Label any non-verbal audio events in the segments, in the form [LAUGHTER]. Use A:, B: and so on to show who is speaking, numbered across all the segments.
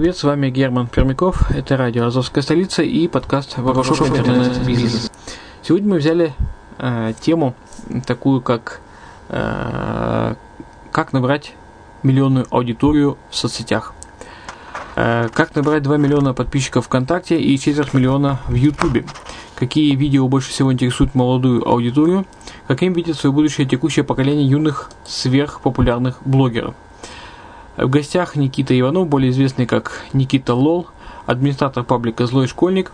A: привет, с вами Герман Пермяков, это радио «Азовская столица» и подкаст «Ворошов интернет-бизнес». Сегодня мы взяли э, тему такую, как э, «Как набрать миллионную аудиторию в соцсетях». Э, как набрать 2 миллиона подписчиков ВКонтакте и четверть миллиона в Ютубе? Какие видео больше всего интересуют молодую аудиторию? Каким видит свое будущее текущее поколение юных сверхпопулярных блогеров? В гостях Никита Иванов, более известный как Никита Лол, администратор паблика «Злой школьник»,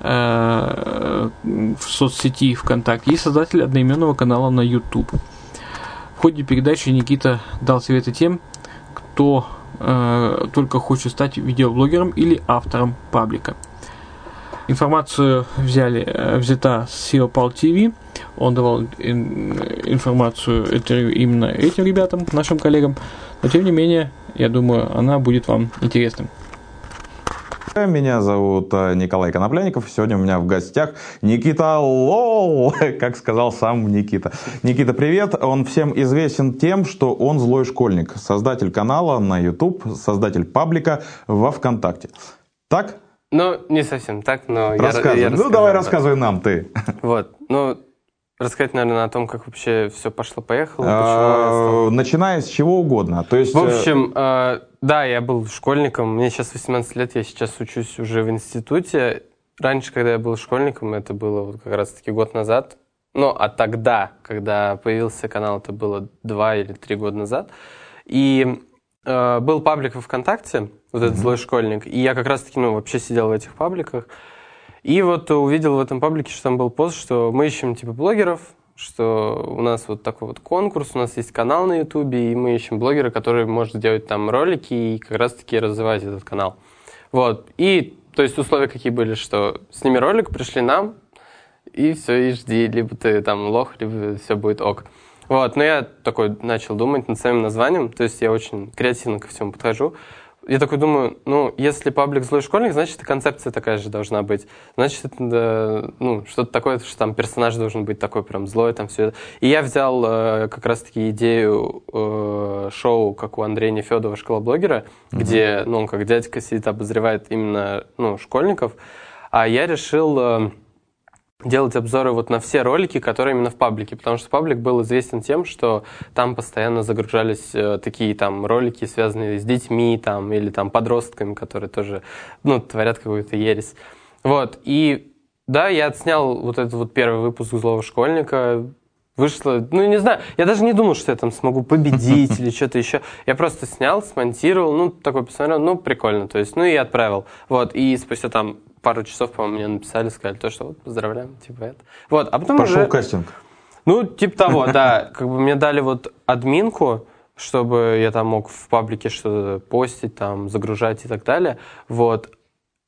A: э, в соцсети ВКонтакте и создатель одноименного канала на YouTube. В ходе передачи Никита дал советы тем, кто э, только хочет стать видеоблогером или автором паблика. Информацию взяли, э, взята с SEO Pal TV. Он давал информацию интервью именно этим ребятам, нашим коллегам. Но тем не менее, я думаю, она будет вам интересным.
B: Меня зовут э, Николай Конопляников. Сегодня у меня в гостях Никита Лол, [LAUGHS] как сказал сам Никита. Никита, привет. Он всем известен тем, что он злой школьник. Создатель канала на YouTube, создатель паблика во ВКонтакте. Так?
C: Ну, не совсем так, но
B: рассказывай.
C: я, я
B: Ну, давай рассказывай нам, ты.
C: Вот, ну, рассказать, наверное, о том, как вообще все пошло-поехало.
B: А, начиная с чего угодно. То есть...
C: В общем, э, да, я был школьником, мне сейчас 18 лет, я сейчас учусь уже в институте. Раньше, когда я был школьником, это было вот как раз-таки год назад. Ну, а тогда, когда появился канал, это было два или три года назад. И э, был паблик во ВКонтакте, вот этот mm-hmm. злой школьник. И я как раз-таки, ну, вообще сидел в этих пабликах. И вот увидел в этом паблике, что там был пост, что мы ищем типа блогеров, что у нас вот такой вот конкурс, у нас есть канал на Ютубе, и мы ищем блогера, который может делать там ролики и как раз-таки развивать этот канал. Вот. И, то есть, условия какие были, что сними ролик, пришли нам, и все, и жди, либо ты там лох, либо все будет ок. Вот, но я такой начал думать над своим названием, то есть я очень креативно ко всему подхожу я такой думаю, ну, если паблик злой школьник, значит, и концепция такая же должна быть. Значит, это, ну, что-то такое, что там персонаж должен быть такой прям злой, там все это. И я взял э, как раз-таки идею э, шоу, как у Андрея Нефедова «Школа блогера», mm-hmm. где, ну, он как дядька сидит, обозревает именно, ну, школьников. А я решил... Э, делать обзоры вот на все ролики, которые именно в паблике, потому что паблик был известен тем, что там постоянно загружались э, такие там ролики, связанные с детьми там или там подростками, которые тоже, ну, творят какую-то ересь. Вот, и да, я отснял вот этот вот первый выпуск «Злого школьника», вышло, ну, не знаю, я даже не думал, что я там смогу победить [LAUGHS] или что-то еще. Я просто снял, смонтировал, ну, такой посмотрел, ну, прикольно, то есть, ну, и отправил. Вот, и спустя там пару часов, по-моему, мне написали, сказали то, что вот, поздравляем, типа это. Вот, а потом
B: Пошел
C: уже...
B: кастинг.
C: Ну, типа того, [LAUGHS] да. Как бы мне дали вот админку, чтобы я там мог в паблике что-то постить, там, загружать и так далее. Вот.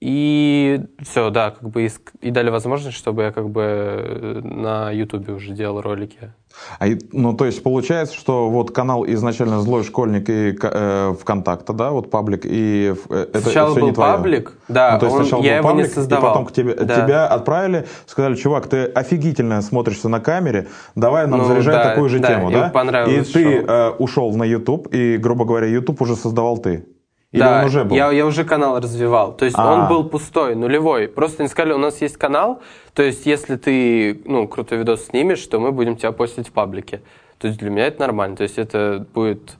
C: И все, да, как бы и, и дали возможность, чтобы я как бы э, на Ютубе уже делал ролики.
B: А, ну, то есть получается, что вот канал изначально «Злой школьник» и э, ВКонтакта, да, вот паблик, и
C: э, это Сначала все был не твое. паблик, да,
B: ну, то есть он, сначала
C: я
B: был
C: его
B: паблик,
C: не создавал.
B: и потом к тебе, да. тебя отправили, сказали, чувак, ты офигительно смотришься на камере, давай нам ну, заряжай да, такую же
C: да,
B: тему, да?
C: И
B: ты э, ушел на YouTube, и, грубо говоря, YouTube уже создавал ты.
C: Или да, он уже был? Я, я уже канал развивал. То есть А-а-а. он был пустой, нулевой. Просто они сказали, у нас есть канал, то есть если ты ну, крутой видос снимешь, то мы будем тебя постить в паблике. То есть для меня это нормально. То есть это будет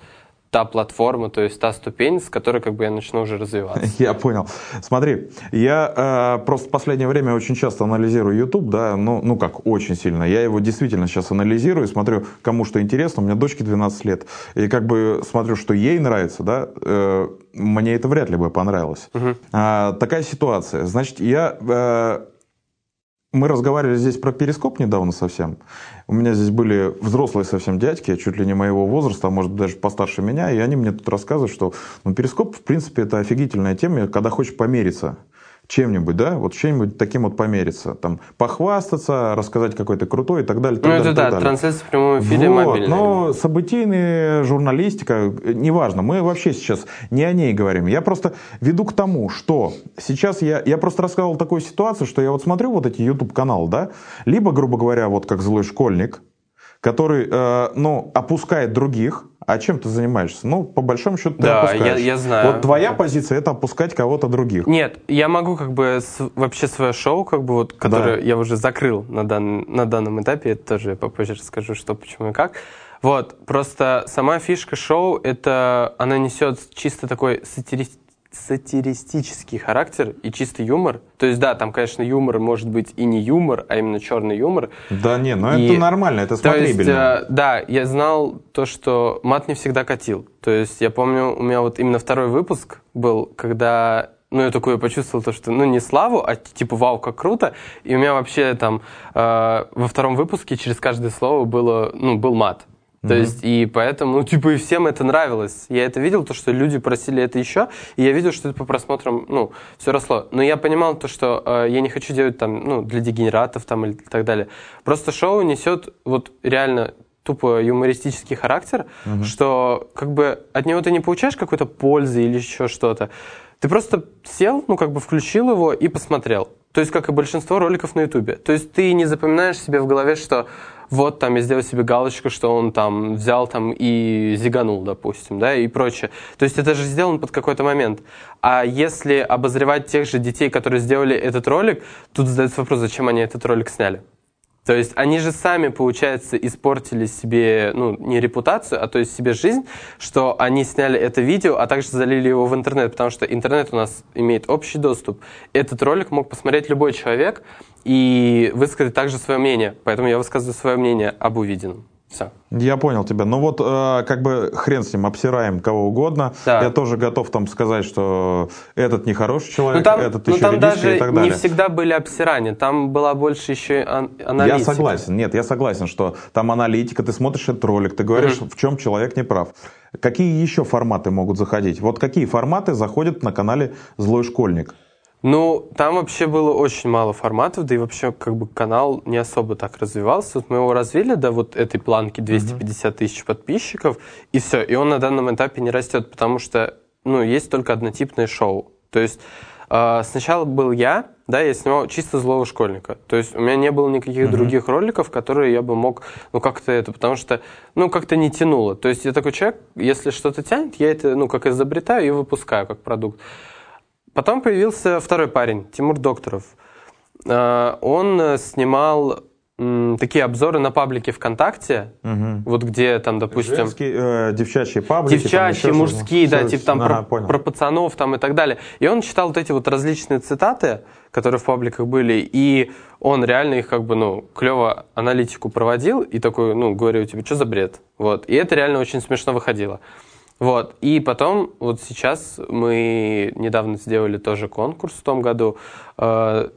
C: та платформа, то есть та ступень, с которой как бы я начну уже развиваться. [LAUGHS]
B: Я понял. Смотри, я э, просто в последнее время очень часто анализирую YouTube, да, ну, ну как, очень сильно. Я его действительно сейчас анализирую, смотрю, кому что интересно. У меня дочке 12 лет. И как бы смотрю, что ей нравится, да, э, мне это вряд ли бы понравилось. Угу. А, такая ситуация. Значит, я... Э, мы разговаривали здесь про перископ недавно совсем. У меня здесь были взрослые совсем дядьки, чуть ли не моего возраста, а может даже постарше меня, и они мне тут рассказывают, что ну, перископ, в принципе, это офигительная тема, когда хочешь помериться чем-нибудь, да, вот чем-нибудь таким вот помериться, там, похвастаться, рассказать какой-то крутой и так далее.
C: Ну,
B: так
C: это да, трансляция в прямом эфире
B: вот,
C: мобильная.
B: Но событийная журналистика, неважно, мы вообще сейчас не о ней говорим. Я просто веду к тому, что сейчас я, я просто рассказывал такую ситуацию, что я вот смотрю вот эти YouTube-каналы, да, либо, грубо говоря, вот как злой школьник, который, э, ну, опускает других, а чем ты занимаешься? Ну, по большому счету, ты
C: да,
B: опускаешь.
C: Я, я знаю.
B: Вот твоя позиция это опускать кого-то других.
C: Нет, я могу как бы с, вообще свое шоу, как бы вот, которое да. я уже закрыл на, дан, на данном этапе, это тоже попозже расскажу, что, почему и как. Вот, просто сама фишка шоу, это она несет чисто такой сатиристический сатиристический характер и чистый юмор. То есть, да, там, конечно, юмор может быть и не юмор, а именно черный юмор.
B: Да не, но и... это нормально, это смотрибельно.
C: Есть, э, да, я знал то, что мат не всегда катил. То есть, я помню, у меня вот именно второй выпуск был, когда ну, я такое почувствовал, то, что, ну, не славу, а типа, вау, как круто. И у меня вообще там э, во втором выпуске через каждое слово было, ну, был мат. То mm-hmm. есть, и поэтому, ну, типа, и всем это нравилось. Я это видел, то, что люди просили это еще, и я видел, что это по просмотрам, ну, все росло. Но я понимал то, что э, я не хочу делать там, ну, для дегенератов там или так далее. Просто шоу несет вот реально тупо юмористический характер, угу. что как бы от него ты не получаешь какой-то пользы или еще что-то. Ты просто сел, ну как бы включил его и посмотрел. То есть, как и большинство роликов на Ютубе. То есть, ты не запоминаешь себе в голове, что вот там я сделал себе галочку, что он там взял там и зиганул, допустим, да, и прочее. То есть это же сделано под какой-то момент. А если обозревать тех же детей, которые сделали этот ролик, тут задается вопрос, зачем они этот ролик сняли. То есть они же сами, получается, испортили себе, ну, не репутацию, а то есть себе жизнь, что они сняли это видео, а также залили его в интернет, потому что интернет у нас имеет общий доступ. Этот ролик мог посмотреть любой человек и высказать также свое мнение. Поэтому я высказываю свое мнение об увиденном. Все.
B: Я понял тебя. Ну вот, э, как бы хрен с ним, обсираем кого угодно. Да. Я тоже готов там сказать, что этот нехороший человек,
C: ну, там,
B: этот
C: ну,
B: еще
C: там даже
B: и так далее.
C: не всегда были обсирания, там была больше еще аналитика.
B: Я согласен, нет, я согласен, что там аналитика, ты смотришь этот ролик, ты говоришь, угу. в чем человек не прав. Какие еще форматы могут заходить? Вот какие форматы заходят на канале «Злой школьник»?
C: Ну, там вообще было очень мало форматов, да и вообще как бы канал не особо так развивался. Вот мы его развили до вот этой планки 250 тысяч подписчиков, и все. И он на данном этапе не растет, потому что, ну, есть только однотипное шоу. То есть э, сначала был я, да, я снимал чисто злого школьника. То есть у меня не было никаких uh-huh. других роликов, которые я бы мог, ну, как-то это, потому что, ну, как-то не тянуло. То есть я такой человек, если что-то тянет, я это, ну, как изобретаю и выпускаю как продукт. Потом появился второй парень, Тимур Докторов. Э, он снимал такие обзоры на паблике ВКонтакте, угу. вот где там, допустим...
B: Женские, э, девчачьи паблики.
C: Девчачьи, там, мужские, да, все, типа там ага, про, про пацанов там и так далее. И он читал вот эти вот различные цитаты, которые в пабликах были, и он реально их как бы, ну, клево аналитику проводил, и такой, ну, говорю, типа, что за бред? Вот. И это реально очень смешно выходило. Вот. И потом, вот сейчас мы недавно сделали тоже конкурс в том году э,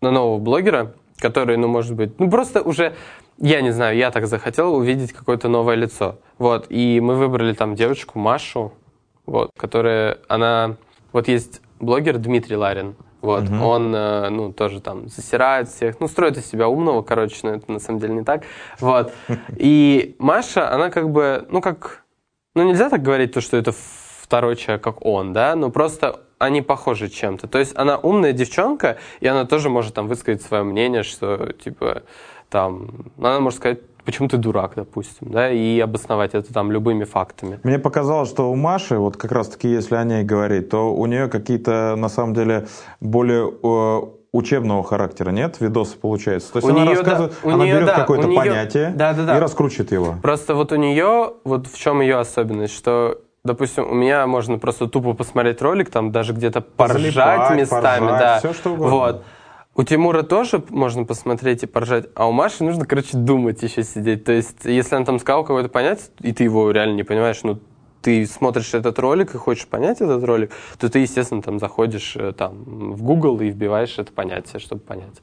C: на нового блогера, который, ну, может быть, ну, просто уже, я не знаю, я так захотел увидеть какое-то новое лицо. Вот. И мы выбрали там девочку Машу, вот, которая, она, вот есть блогер Дмитрий Ларин, вот, угу. он, э, ну, тоже там засирает всех, ну, строит из себя умного, короче, но это на самом деле не так, вот. И Маша, она как бы, ну, как ну, нельзя так говорить, то, что это второй человек, как он, да, но просто они похожи чем-то. То есть она умная девчонка, и она тоже может там высказать свое мнение, что, типа, там, она может сказать, почему ты дурак, допустим, да, и обосновать это там любыми фактами.
B: Мне показалось, что у Маши, вот как раз-таки, если о ней говорить, то у нее какие-то, на самом деле, более э, учебного характера нет, видосы получается. То есть у она нее, рассказывает, да, она нее, берет да, какое-то нее, понятие да, да, да. и раскручивает его.
C: Просто вот у нее, вот в чем ее особенность, что допустим, у меня можно просто тупо посмотреть ролик, там даже где-то поржать местами, поржать, да.
B: Все что угодно. Вот.
C: У Тимура тоже можно посмотреть и поржать, а у Маши нужно, короче, думать еще сидеть. То есть, если он там сказал какое-то понятие, и ты его реально не понимаешь, ну, ты смотришь этот ролик и хочешь понять этот ролик, то ты, естественно, там заходишь э, там, в Google и вбиваешь это понятие, чтобы понять.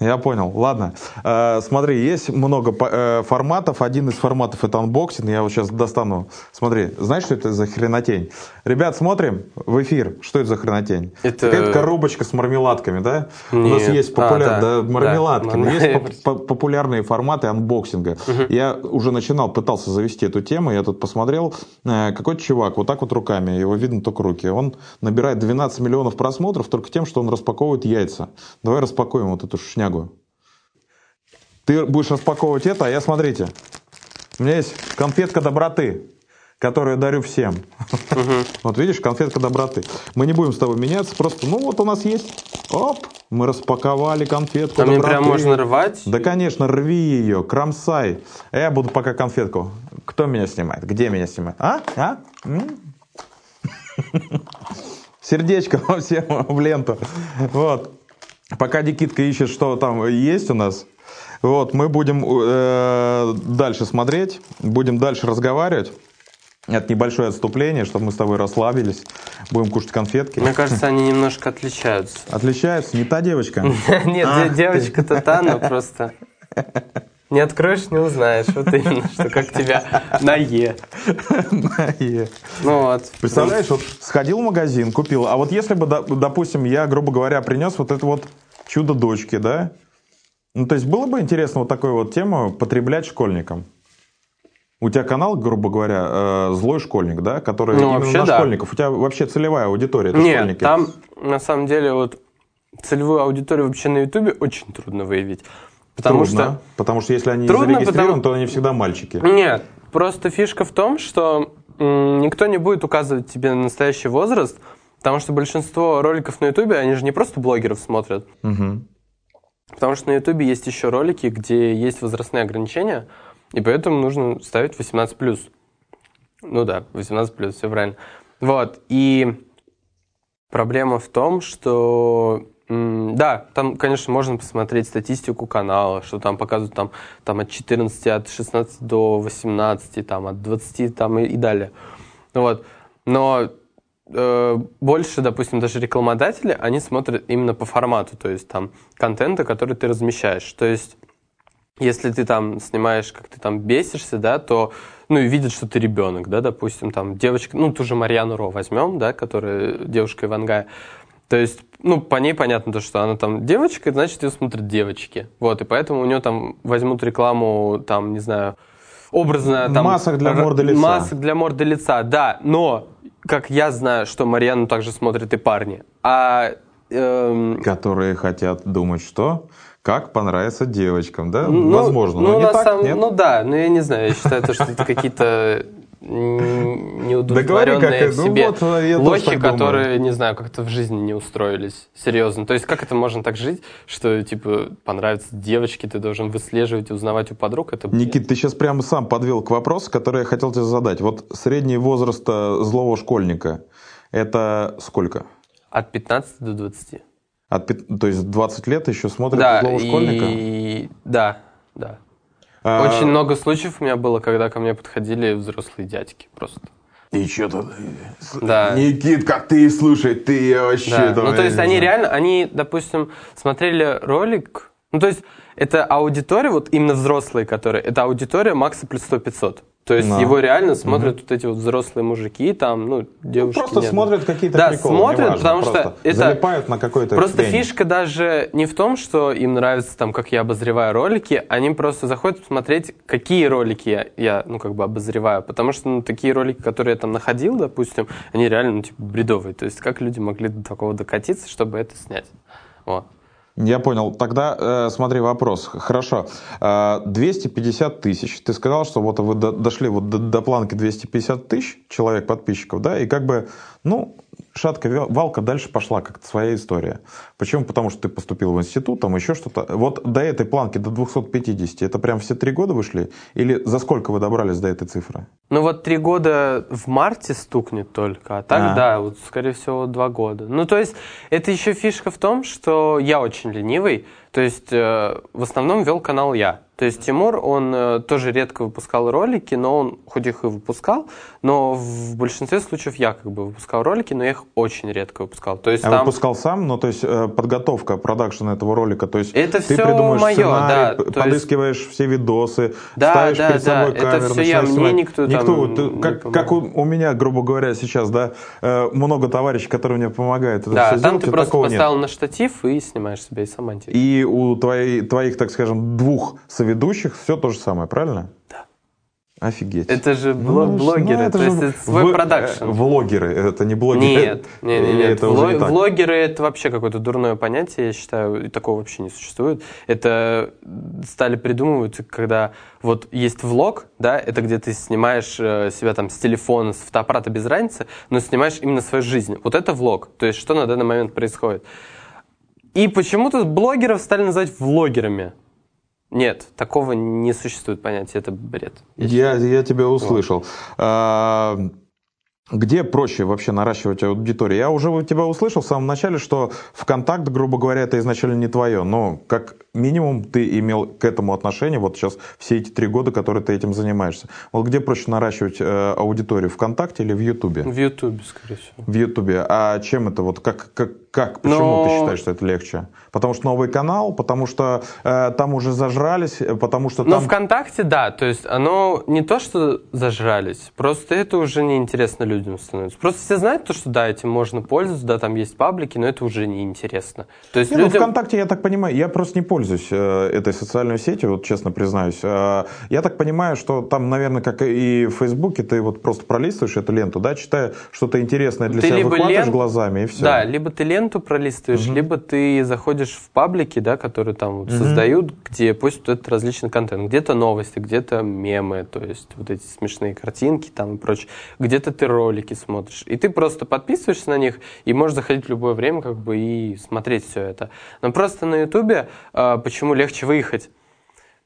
B: Я понял. Ладно. Э, смотри, есть много э, форматов. Один из форматов это unboxing. Я вот сейчас достану. Смотри, знаешь, что это за хренотень? Ребят, смотрим в эфир. Что это за хренотень? Это... Какая-то коробочка с мармеладками, да? Нет. У нас есть популяр... а, да. Да, мармеладки. Да. Есть популярные форматы unboxing 'а. Угу. Я уже начинал, пытался завести эту тему. Я тут посмотрел. Э, какой-то чувак вот так вот руками. Его видно только руки. Он набирает 12 миллионов просмотров только тем, что он распаковывает яйца. Давай распакуем вот эту шнягу шнягу. Ты будешь распаковывать это, а я, смотрите, у меня есть конфетка доброты, которую я дарю всем. Угу. [LAUGHS] Вот видишь, конфетка доброты. Мы не будем с тобой меняться, просто, ну вот у нас есть, оп, мы распаковали конфетку
C: Там
B: доброты.
C: прям можно рвать?
B: Да, конечно, рви ее, кромсай. А я буду пока конфетку. Кто меня снимает? Где меня снимает? А? А? [LAUGHS] Сердечко [LAUGHS] всем в ленту. Вот. Пока Никитка ищет, что там есть у нас, вот, мы будем э, дальше смотреть, будем дальше разговаривать. Это небольшое отступление, чтобы мы с тобой расслабились. Будем кушать конфетки.
C: Мне кажется, они немножко отличаются.
B: Отличаются? Не та девочка? [LAUGHS]
C: Нет, а, девочка-то та, но просто... Не откроешь, не узнаешь. Вот именно, что как тебя на Е.
B: На Е.
C: Ну вот.
B: Представляешь, вот сходил в магазин, купил. А вот если бы, допустим, я, грубо говоря, принес вот это вот чудо дочки, да? Ну, то есть было бы интересно вот такую вот тему потреблять школьникам. У тебя канал, грубо говоря, э, злой школьник, да, который
C: Ну,
B: именно на
C: да.
B: школьников. У тебя вообще целевая аудитория, это
C: Нет,
B: школьники.
C: там на самом деле вот целевую аудиторию вообще на Ютубе очень трудно выявить. Потому
B: Трудно, потому что если они
C: Трудно,
B: зарегистрированы,
C: потому-
B: то они всегда мальчики.
C: что... Нет, просто фишка в том, что никто не будет указывать тебе настоящий возраст, потому что большинство роликов на Ютубе, они же не просто блогеров смотрят,
B: Мгм.
C: потому что на Ютубе есть еще ролики, где есть возрастные ограничения, и поэтому нужно ставить 18+. Ну да, 18+, все правильно. Вот, и проблема в том, что да, там, конечно, можно посмотреть статистику канала, что там показывают там, там от 14, от 16 до 18, там, от 20 там, и, и далее. Вот. Но больше, допустим, даже рекламодатели, они смотрят именно по формату, то есть там контента, который ты размещаешь. То есть если ты там снимаешь, как ты там бесишься, да, то, ну, и видят, что ты ребенок, да, допустим, там девочка, ну, ту же Марьяну Ро возьмем, да, которая девушка Ивангая. То есть, ну, по ней понятно то, что она там девочка, значит, ее смотрят девочки. Вот, и поэтому у нее там возьмут рекламу, там, не знаю, образно там...
B: Масок для морды лица.
C: Масок для морды лица, да, но, как я знаю, что Марьяну также смотрят и парни. А эм,
B: Которые хотят думать, что? Как понравится девочкам, да?
C: Ну,
B: Возможно,
C: ну,
B: но не так,
C: самом-
B: нет?
C: Ну да, но я не знаю, я считаю, то, что это какие-то неудовлетворенные
B: Да говори,
C: в
B: как- ну
C: себе
B: вот, я тоже
C: лохи,
B: думаю.
C: которые, не знаю, как-то в жизни не устроились. Серьезно. То есть как это можно так жить, что, типа, понравится девочке, ты должен выслеживать и узнавать у подруг? Это бред.
B: Никит, ты сейчас прямо сам подвел к вопросу, который я хотел тебе задать. Вот средний возраст э, злого школьника – это сколько?
C: От 15 до 20.
B: От, то есть 20 лет еще смотрят
C: Да,
B: злого школьника?
C: и... Да, да.
B: А,
C: Очень много случаев у меня было, когда ко мне подходили взрослые дядьки просто.
B: И что-то...
C: Да.
B: Никит, как ты слушай, ты вообще...
C: Да.
B: там,
C: Ну, то есть они
B: знаю.
C: реально, они, допустим, смотрели ролик, ну, то есть это аудитория, вот именно взрослые, которые, это аудитория Макса плюс 100-500. То есть
B: Да.
C: его реально смотрят вот эти вот взрослые мужики, там, ну, девушки.
B: Просто
C: нет.
B: смотрят какие-то
C: Да,
B: приколы,
C: смотрят,
B: неважно,
C: потому что это...
B: залипают на какой-то
C: Просто
B: хрень.
C: фишка даже не в том, что им нравится, там, как я обозреваю ролики, они просто заходят посмотреть, какие ролики я, я, ну, как бы обозреваю. Потому что, ну, такие ролики, которые я там находил, допустим, они реально, ну, типа, бредовые. То есть, как люди могли до такого докатиться, чтобы это снять? Вот.
B: Я понял. Тогда э, смотри вопрос. Хорошо. Э, 250 тысяч. Ты сказал, что вот вы до- дошли вот до, до планки 250 тысяч человек подписчиков, да, и как бы, ну, шатка валка дальше пошла как-то своя история. Почему? Потому что ты поступил в институт, там еще что-то. Вот до этой планки, до 250, это прям все три года вышли? Или за сколько вы добрались до этой цифры?
C: Ну, вот три года в марте стукнет только, а так,
B: А.
C: да, вот, скорее всего, два года. Ну, то есть, это еще фишка в том, что я очень ленивый, то есть, э, в основном вел канал я. То есть, Тимур, он э, тоже редко выпускал ролики, но он, хоть их и выпускал, но в большинстве случаев я как бы выпускал ролики, но я их очень редко выпускал. То есть,
B: А
C: там...
B: выпускал сам, ну, то есть э, подготовка, продакшн этого ролика, то есть
C: Это
B: ты
C: всё
B: придумываешь
C: моё,
B: сценарий,
C: да,
B: п-
C: то есть-
B: подыскиваешь все видосы,
C: Да,
B: ставишь
C: да,
B: перед собой
C: да, это
B: камеру,
C: всё я,
B: начинаешь
C: мне
B: снимать.
C: никто там
B: вот,
C: не
B: как, как у, у меня, грубо говоря, сейчас, да, э, много товарищей, которые мне помогают это
C: Да,
B: все
C: там
B: сделать,
C: ты просто
B: такого нет.
C: поставил на штатив и снимаешь себя и сам монтируешь.
B: И у твоей, твоих, так скажем, двух соведущих все то же самое, правильно?
C: Да.
B: Офигеть.
C: Это же
B: Ну,
C: бло-
B: ну,
C: блогеры,
B: это
C: то
B: же
C: есть это свой
B: в-
C: продакшн.
B: э, Влогеры, это не блогеры.
C: Нет, [LAUGHS] нет, нет, нет.
B: это
C: Вло-
B: не так?
C: Влогеры это вообще какое-то дурное понятие, я считаю, и такого вообще не существует. Это стали придумывать, когда вот есть влог, да, это где ты снимаешь э, себя там с телефона, с фотоаппарата без разницы, но снимаешь именно свою жизнь. Вот это влог, то есть что на данный момент происходит. И почему-то блогеров стали называть влогерами. Нет, такого не существует понятия, это бред. Я
B: Я, я тебя услышал. А, Где проще вообще наращивать аудиторию? Я уже тебя услышал в самом начале, что ВКонтакт, грубо говоря, это изначально не твое, но как минимум ты имел к этому отношение вот сейчас все эти три года, которые ты этим занимаешься. Вот где проще наращивать э, аудиторию, ВКонтакте или в Ютубе?
C: В Ютубе, скорее всего.
B: В Ютубе. А чем это вот как как как почему
C: Ну-
B: ты считаешь, что это легче? Потому что новый канал, потому что э, там уже зажрались, э, потому что
C: Но
B: там
C: ВКонтакте, да, то есть оно не то, что зажрались, просто это уже неинтересно людям. становится. Просто все знают то, что да, этим можно пользоваться, да, там есть паблики, но это уже неинтересно. То есть
B: Не, ну,
C: людям...
B: ВКонтакте, я так понимаю, я просто не пользуюсь э, этой социальной сетью, вот честно признаюсь. Э, я так понимаю, что там, наверное, как и в Фейсбуке, ты вот просто пролистываешь эту ленту, да, читая что-то интересное для
C: Ты
B: себя,
C: либо
B: выкладываешь
C: лен-
B: глазами, и все.
C: Да, либо ты ленту пролистываешь, либо ты заходишь в паблики, да, которые там вот создают, где постят этот различный контент. Где-то новости, где-то мемы, то есть вот эти смешные картинки там и прочее. Где-то ты ролики смотришь. И ты просто подписываешься на них и можешь заходить в любое время как бы и смотреть все это. Но просто на Ютубе а, почему легче выехать?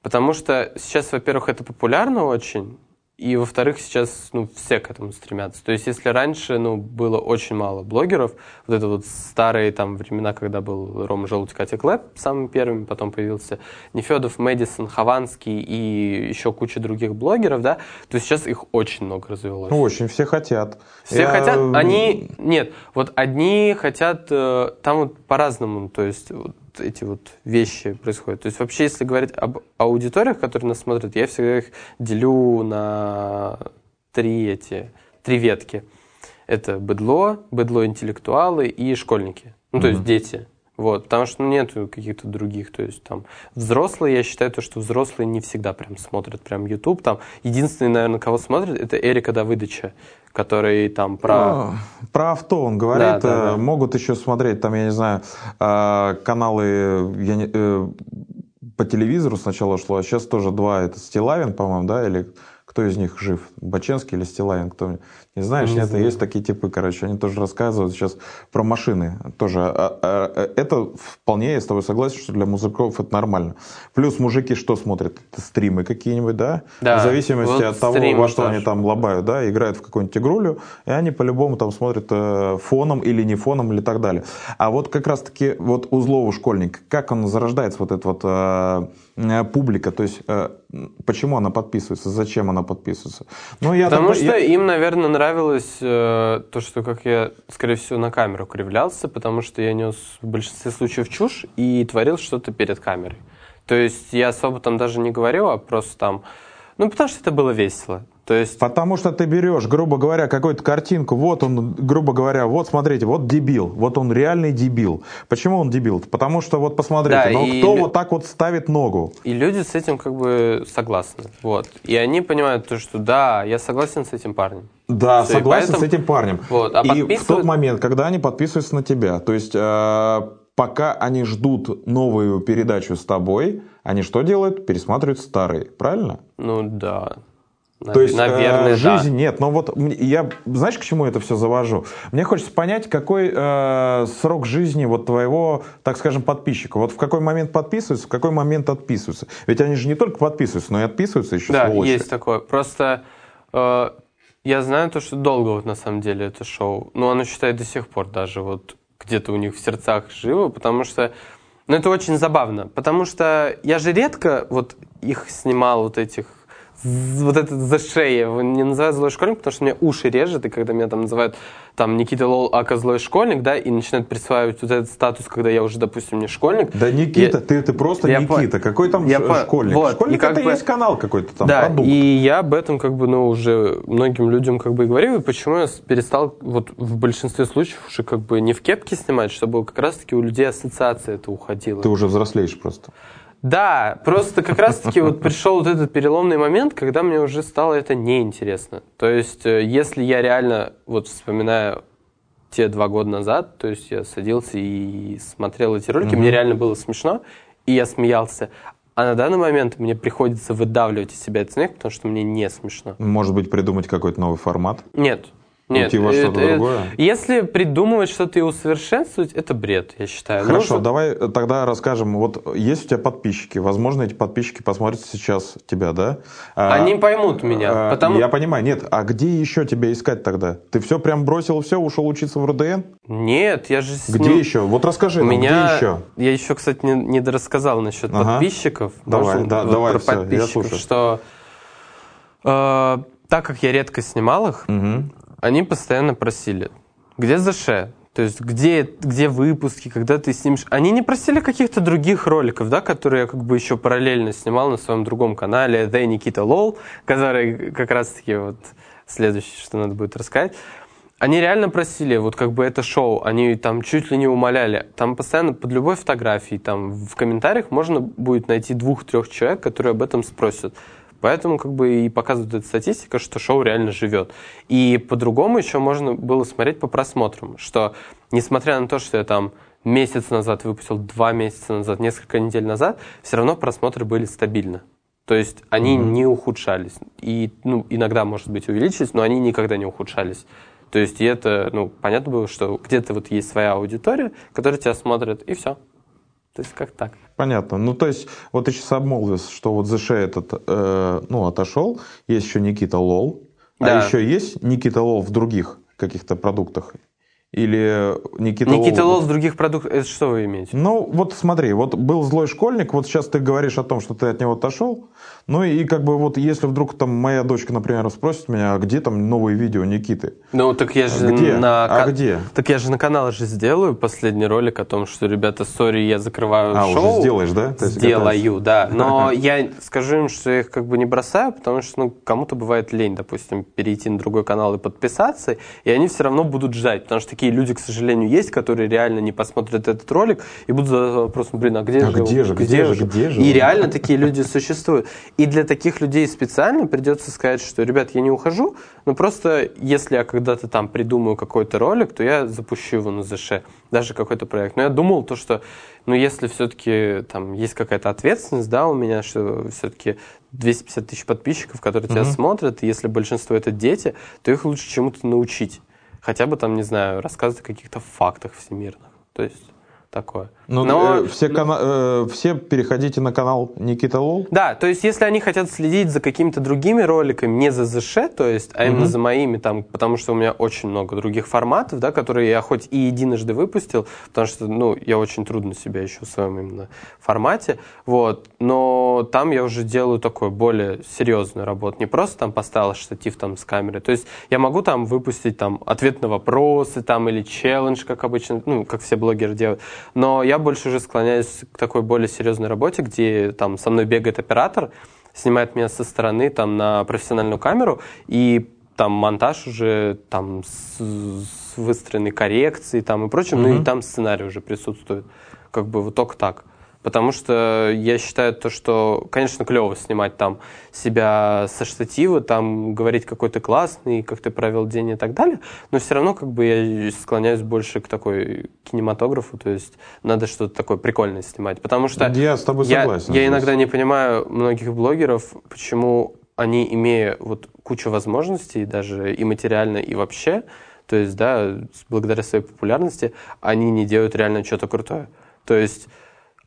C: Потому что сейчас, во-первых, это популярно очень, и, во-вторых, сейчас ну, все к этому стремятся. То есть, если раньше ну, было очень мало блогеров, вот это вот старые там времена, когда был Рома Желудь, Катя Клэп самыми первыми, потом появился Нефедов, Мэдисон, Хованский и еще куча других блогеров, да, то сейчас их очень много развелось.
B: Ну, очень, все хотят.
C: Все
B: Я-
C: хотят, они... Нет, вот одни хотят... э, Там вот по-разному, то есть эти вот вещи происходят. То есть вообще, если говорить об аудиториях, которые нас смотрят, я всегда их делю на три эти, три ветки. Это быдло, быдло-интеллектуалы и школьники. Ну, то есть дети. Вот, потому что ну, нет каких-то других, то есть там взрослые, я считаю, то, что взрослые не всегда прям смотрят прям YouTube, там единственный, наверное, кого смотрят, это Эрика Давыдыча, который там про...
B: Ну, про авто он говорит.
C: Да, да,
B: э,
C: да.
B: Могут еще смотреть, там, я не знаю, э, каналы я не- э, по телевизору сначала шло, а сейчас тоже два. Это Стилавин, по-моему, да, или кто из них жив? Баченский или Стилавин? Кто? Не знаешь,
C: Не
B: нет?
C: знаю.
B: Есть такие типы, короче, они тоже рассказывают сейчас про машины. Тоже. А, а, а, Это вполне, я с тобой согласен, что для музыков это нормально. Плюс мужики что смотрят? Это стримы какие-нибудь, да?
C: Да,
B: В зависимости
C: вот
B: от того, во что
C: тоже.
B: они там лобают, да, играют в какую-нибудь игрулю, и они по-любому там смотрят э, фоном или не фоном или так далее. А вот как раз-таки вот у злого школьника, как он зарождается, вот эта вот э, э, публика, то есть э, почему она подписывается, зачем она подписывается? Ну, я
C: Потому
B: так-
C: что
B: я-
C: им, наверное, нравилось э, то, что как я, скорее всего, на камеру кривлялся, потому что я нес в большинстве случаев чушь и творил что-то перед камерой. То есть я особо там даже не говорил, а просто там... Ну, потому что это было весело. То есть...
B: Потому что ты берешь, грубо говоря, какую-то картинку, вот он, грубо говоря, вот смотрите, вот дебил, вот он реальный дебил. Почему он дебил? Потому что вот посмотрите,
C: Да,
B: ну
C: и
B: кто
C: лю-
B: вот так вот ставит ногу?
C: И люди с этим как бы согласны. Вот. И они понимают то, что да, я согласен с этим парнем.
B: Да,
C: Всё, и
B: согласен
C: поэтому-
B: с этим парнем.
C: Вот, а
B: и в
C: подписывают-
B: тот момент, когда они подписываются на тебя, то есть э, пока они ждут новую передачу с тобой, они что делают? Пересматривают старые, правильно?
C: Ну, да.
B: То есть, э,
C: наверное, да.
B: жизнь нет. Но вот я, знаешь, к чему это все завожу? Мне хочется понять, какой э, срок жизни вот твоего, так скажем, подписчика. Вот в какой момент подписываются, в какой момент отписываются. Ведь они же не только подписываются, но и отписываются еще
C: Да,
B: сволочи.
C: есть такое. Просто э, я знаю то, что долго вот на самом деле это шоу. Но оно считает до сих пор даже вот где-то у них в сердцах живо, потому что ну, это очень забавно. Потому что я же редко вот их снимал, вот этих вот этот за Его не называют злой школьник, потому что мне уши режет, и когда меня там называют там Никита Лол, ака злой школьник, да, и начинают присваивать вот этот статус, когда я уже, допустим, не школьник.
B: Да Никита,
C: Я-
B: ты, ты просто
C: Я по-
B: Никита. Какой там
C: Я
B: ш-
C: по-
B: школьник?
C: вот,
B: школьник
C: и как
B: это
C: бы-
B: есть канал какой-то там,
C: да,
B: продукт.
C: и я об этом как бы, ну, уже многим людям как бы и говорил, и почему я перестал вот в большинстве случаев уже как бы не в кепке снимать, чтобы как раз-таки у людей ассоциация это уходила.
B: Ты уже взрослеешь просто.
C: Да, просто как раз-таки вот пришел вот этот переломный момент, когда мне уже стало это неинтересно. То есть, э, если я реально, вот вспоминаю те два года назад, то есть я садился и смотрел эти ролики, мне реально было смешно, и я смеялся. А на данный момент мне приходится выдавливать из себя этот смех, потому что мне не смешно.
B: Может быть, придумать какой-то новый формат?
C: Нет. Нет,
B: Уйти во что-то другое?
C: Если придумывать что-то и усовершенствовать, это бред, я считаю.
B: Хорошо,
C: Нужно-
B: давай тогда расскажем. Вот есть у тебя подписчики. Возможно, эти подписчики посмотрят сейчас тебя, да? А,
C: Они поймут меня,
B: а,
C: потому-
B: Я понимаю. Нет, а где еще тебя искать тогда? Ты все прям бросил, все, ушел учиться в РУДН?
C: Нет, я же с
B: Где
C: ним-
B: еще? Вот расскажи
C: У
B: нам,
C: меня,
B: где еще?
C: я еще, кстати, не, не дорассказал насчет
B: Ага.
C: подписчиков.
B: Давай,
C: Можно
B: да,
C: вот
B: давай,
C: про
B: всё, я слушаю.
C: что э, так как я редко снимал их,
B: Мгм.
C: Они постоянно просили, где ЗШ? То есть где, где выпуски, когда ты снимешь. Они не просили каких-то других роликов, да, которые я как бы еще параллельно снимал на своем другом канале, The Никита Лол, который как раз-таки вот следующее, что надо будет рассказать. Они реально просили, вот как бы это шоу, они там чуть ли не умоляли. Там постоянно под любой фотографией, там в комментариях можно будет найти двух-трех человек, которые об этом спросят. Поэтому как бы и показывает эта статистика, что шоу реально живет. И по-другому еще можно было смотреть по просмотрам, что несмотря на то, что я там месяц назад выпустил, два месяца назад, несколько недель назад, все равно просмотры были стабильны. То есть они mm-hmm. не ухудшались. И ну, иногда, может быть, увеличились, но они никогда не ухудшались. То есть и это, ну, понятно было, что где-то вот есть своя аудитория, которая тебя смотрит, и все. То есть как так.
B: Понятно. Ну, то есть, вот ты сейчас обмолвился, что вот ЗШ этот, э, ну, отошел, есть еще Никита Лол, а да. а еще есть Никита Лол в других каких-то продуктах? Или Никита,
C: Никита Лол в других продуктах, это что вы имеете?
B: Ну, вот смотри, вот был злой школьник, вот сейчас ты говоришь о том, что ты от него отошел, ну и как бы вот если вдруг там моя дочка, например, спросит меня, а где там новые видео Никиты?
C: Ну так я же
B: где?
C: на...
B: А где?
C: Так я же на канал же сделаю последний ролик о том, что, ребята, sorry, я закрываю а, шоу.
B: А, уже сделаешь, да?
C: Сделаю, да. Но [LAUGHS] я скажу им, что я их как бы не бросаю, потому что ну, кому-то бывает лень, допустим, перейти на другой канал и подписаться, и они все равно будут ждать, потому что такие люди, к сожалению, есть, которые реально не посмотрят этот ролик и будут задавать вопрос, блин, а где
B: а
C: же?
B: Где же, где, где же, где же?
C: И реально такие люди существуют. И для таких людей специально придется сказать, что, ребят, я не ухожу, но просто если я когда-то там придумаю какой-то ролик, то я запущу его на ЗШ, даже какой-то проект. Но я думал то, что, ну, если все-таки там есть какая-то ответственность, да, у меня, что все-таки 250 тысяч подписчиков, которые mm-hmm. тебя смотрят, и если большинство это дети, то их лучше чему-то научить. Хотя бы там, не знаю, рассказывать о каких-то фактах всемирных. То есть такое.
B: Ну, Но, э, все, кана- э, все переходите на канал Никита Лол?
C: Да, то есть если они хотят следить за какими-то другими роликами, не за ЗШ, то есть, а именно угу. за моими, там, потому что у меня очень много других форматов, да, которые я хоть и единожды выпустил, потому что, ну, я очень трудно себя еще в своем именно формате, вот, но там я уже делаю такую более серьезную работу, не просто там поставил штатив там с камерой, то есть я могу там выпустить там ответ на вопросы там или челлендж, как обычно, ну, как все блогеры делают, но я больше уже склоняюсь к такой более серьезной работе, где там со мной бегает оператор, снимает меня со стороны там на профессиональную камеру, и там монтаж уже там с, с выстроенной коррекцией там и прочим, mm-hmm. ну и там сценарий уже присутствует. Как бы вот только так. Потому что я считаю то, что, конечно, клево снимать там себя со штатива, там говорить какой то классный, как ты провел день и так далее, но все равно как бы я склоняюсь больше к такой кинематографу, то есть надо что-то такое прикольное снимать. Потому что
B: я, с тобой согласен,
C: я, я иногда не понимаю многих блогеров, почему они, имея вот кучу возможностей, даже и материально, и вообще, то есть, да, благодаря своей популярности, они не делают реально что-то крутое. То есть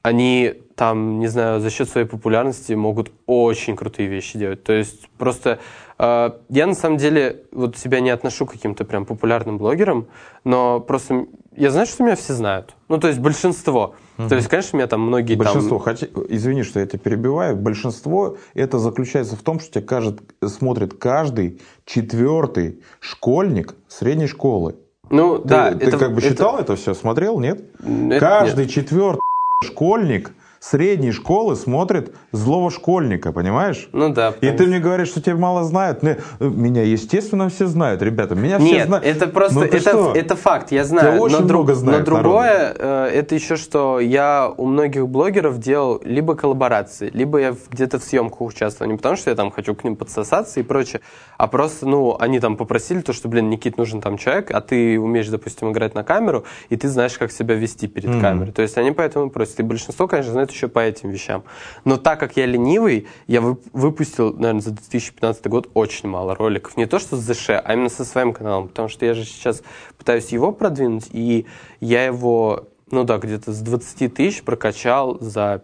C: они там, не знаю, за счет своей популярности могут очень крутые вещи делать. То есть просто э, я на самом деле вот себя не отношу к каким-то прям популярным блогерам, но просто я знаю, что меня все знают. Ну, то есть большинство. Угу. То есть, конечно, меня там многие
B: большинство,
C: там...
B: Хотя, извини, что я тебя перебиваю. Большинство это заключается в том, что тебя кажет, смотрит каждый четвертый школьник средней школы.
C: Ну,
B: ты,
C: да.
B: Ты это, как бы читал это, это все, смотрел, нет? Это, каждый нет. четвертый школьник средней школы смотрит злого школьника, понимаешь?
C: Ну да.
B: И ты мне говоришь, что тебя мало знают. Меня, естественно, все знают, ребята. Меня
C: Нет,
B: все знают.
C: это просто, ну, это, это факт, я знаю.
B: Тебя очень
C: но,
B: много знает
C: но другое, э, это еще что, я у многих блогеров делал либо коллаборации, либо я где-то в съемках участвовал. Не потому, что я там хочу к ним подсосаться и прочее, а просто, ну, они там попросили то, что, блин, Никит, нужен там человек, а ты умеешь, допустим, играть на камеру, и ты знаешь, как себя вести перед mm-hmm. камерой. То есть они поэтому просят. И большинство, конечно, знает еще по этим вещам. Но так как я ленивый, я выпустил, наверное, за 2015 год очень мало роликов. Не то, что с ЗШ, а именно со своим каналом. Потому что я же сейчас пытаюсь его продвинуть, и я его, ну да, где-то с 20 тысяч прокачал за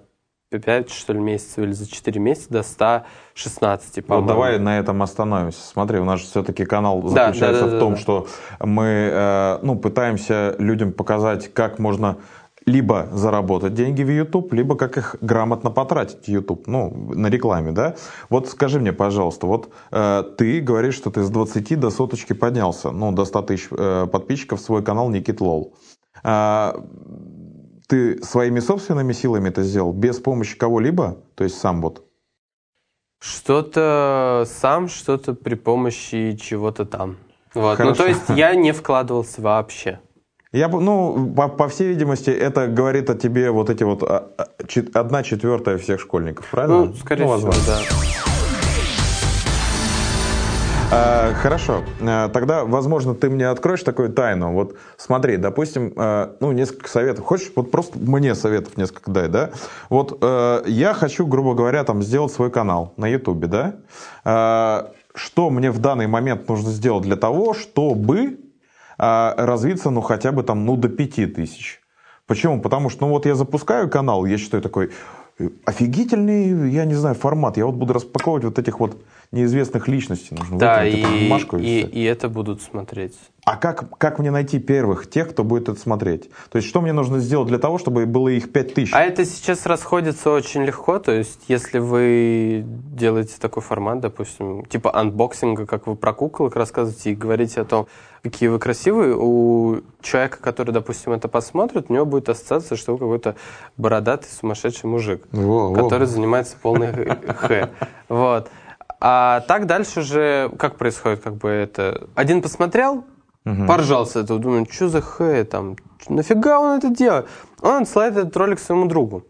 C: 5, что ли, месяцев или за 4 месяца до 116, по-моему.
B: Вот давай на этом остановимся. Смотри, у нас же все-таки канал заключается да, да, да, в том, да, да. что мы э, ну, пытаемся людям показать, как можно либо заработать деньги в YouTube, либо как их грамотно потратить в YouTube, ну, на рекламе, да? Вот скажи мне, пожалуйста, вот э, ты говоришь, что ты с 20 до соточки поднялся, ну, до 100 тысяч э, подписчиков в свой канал Никит Лол. Э, ты своими собственными силами это сделал, без помощи кого-либо, то есть сам вот?
C: Что-то сам, что-то при помощи чего-то там. Вот. Ну, то есть я не вкладывался вообще.
B: Я, ну, по, по всей видимости, это говорит о тебе вот эти вот а, а, одна четвертая всех школьников, правильно?
C: Ну, скорее всего,
B: возможно.
C: да.
B: А, хорошо. А, Тогда, возможно, ты мне откроешь такую тайну. Вот смотри, допустим, а, ну, несколько советов. Хочешь, вот просто мне советов несколько дай, да? Вот я хочу, грубо говоря, там сделать свой канал на Ютубе, да? А, Что мне в данный момент нужно сделать для того, чтобы а, развиться, ну, хотя бы там, ну, до пяти тысяч? Почему? Потому что, ну, вот я запускаю канал, я считаю такой, э, офигительный, я не знаю, формат. Я вот буду распаковывать вот этих вот неизвестных личностей. Нужно
C: Да, и,
B: бумажку и
C: и, и это будут смотреть.
B: А как, как мне найти первых, тех, кто будет это смотреть? То есть, что мне нужно сделать для того, чтобы было их пять тысяч?
C: А это сейчас расходится очень легко, то есть если вы делаете такой формат, допустим, типа unboxing 'а, как вы про куколок рассказываете и говорите о том, какие вы красивые, у человека, который, допустим, это посмотрит, у него будет ассоциация, что вы какой-то бородатый сумасшедший мужик,
B: Во, во.
C: который занимается полной х. Вот. А так дальше уже как происходит, как бы это... Один посмотрел, поржал с этого, думаю, что за х там, нафига он это делает? Он отсылает этот ролик своему другу.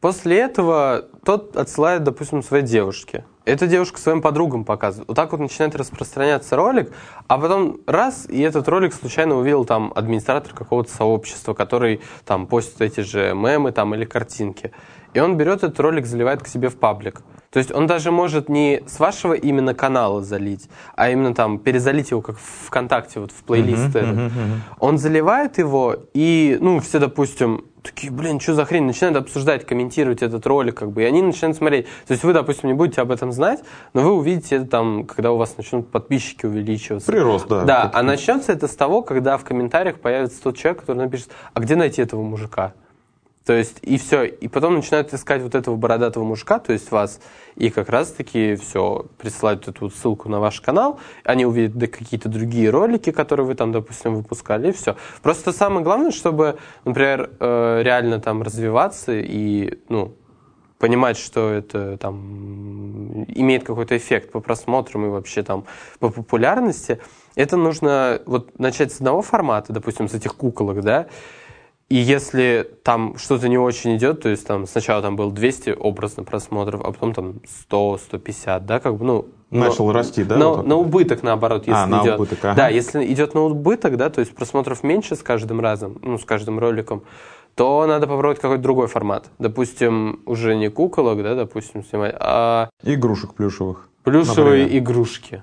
C: После этого тот отсылает, допустим, своей девушке. Эта девушка своим подругам показывает. Вот так вот начинает распространяться ролик, а потом раз, и этот ролик случайно увидел там администратор какого-то сообщества, который там постит эти же мемы там или картинки. И он берет этот ролик, заливает к себе в паблик. То есть он даже может не с вашего именно канала залить, а именно там перезалить его как в ВКонтакте, вот в плейлист этот. Он заливает его, и, ну, все, допустим, такие, блин, что за хрень, начинают обсуждать, комментировать этот ролик, как бы, и они начинают смотреть. То есть вы, допустим, не будете об этом знать, но вы увидите это там, когда у вас начнут подписчики увеличиваться.
B: Прирост, да.
C: Да, а начнется это с того, когда в комментариях появится тот человек, который напишет, а где найти этого мужика? То есть, и все. И потом начинают искать вот этого бородатого мужика, то есть вас, и как раз-таки все, присылают эту вот ссылку на ваш канал, они увидят да, какие-то другие ролики, которые вы там, допустим, выпускали, и все. Просто самое главное, чтобы, например, э, реально там развиваться и, ну, понимать, что это там имеет какой-то эффект по просмотрам и вообще там по популярности, это нужно вот начать с одного формата, допустим, с этих куколок, да, и если там что-то не очень идет, то есть там сначала там было 200 образно просмотров, а потом там 100, 150, да, как бы, ну...
B: Начал
C: но-
B: расти, да,
C: На,
B: вот
C: на убыток, наоборот, если
B: А, на
C: идет.
B: убыток, ага.
C: Да, если идет на убыток, да, то есть просмотров меньше с каждым разом, ну, с каждым роликом, то надо попробовать какой-то другой формат. Допустим, уже не куколок, да, допустим, снимать, а
B: Игрушек плюшевых.
C: плюшевые
B: Например.
C: игрушки.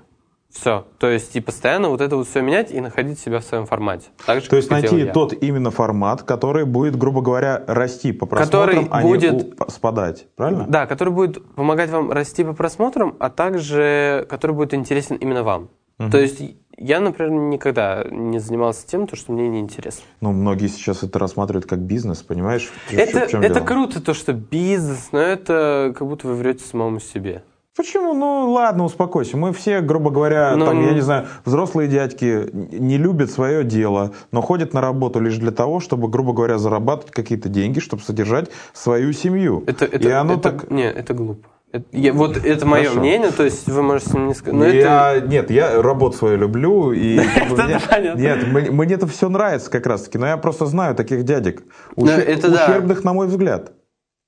C: Все. То есть и постоянно вот это вот все менять и находить себя в своем формате. Так же,
B: То есть найти
C: я.
B: тот именно формат, который будет, грубо говоря, расти по просмотрам,
C: Который
B: а
C: будет-
B: не спадать. Правильно?
C: Да, который будет помогать вам расти по просмотрам, а также который будет интересен именно вам. То есть я, например, никогда не занимался тем, то, что мне не интересно.
B: Ну, многие сейчас это рассматривают как бизнес, понимаешь?
C: Это, это
B: дело?
C: круто, то, что бизнес, но это как будто вы врете самому себе.
B: Почему? Ну, ладно, успокойся. Мы все, грубо говоря,
C: Ну,
B: там, я
C: м.
B: не знаю, взрослые дядьки не любят свое дело, но ходят на работу лишь для того, чтобы, грубо говоря, зарабатывать какие-то деньги, чтобы содержать свою семью.
C: Это, это,
B: И оно
C: это-
B: так...
C: Не, это глупо. Это- я- вот это мое
B: Хорошо.
C: мнение, то есть вы можете мне сказать... но это-
B: я, Нет, я работу свою люблю, и [LAUGHS] [LAUGHS] нет, мне, это все нравится как раз-таки, но я просто знаю таких дядек,
C: Ну, это
B: ущербных, на мой взгляд.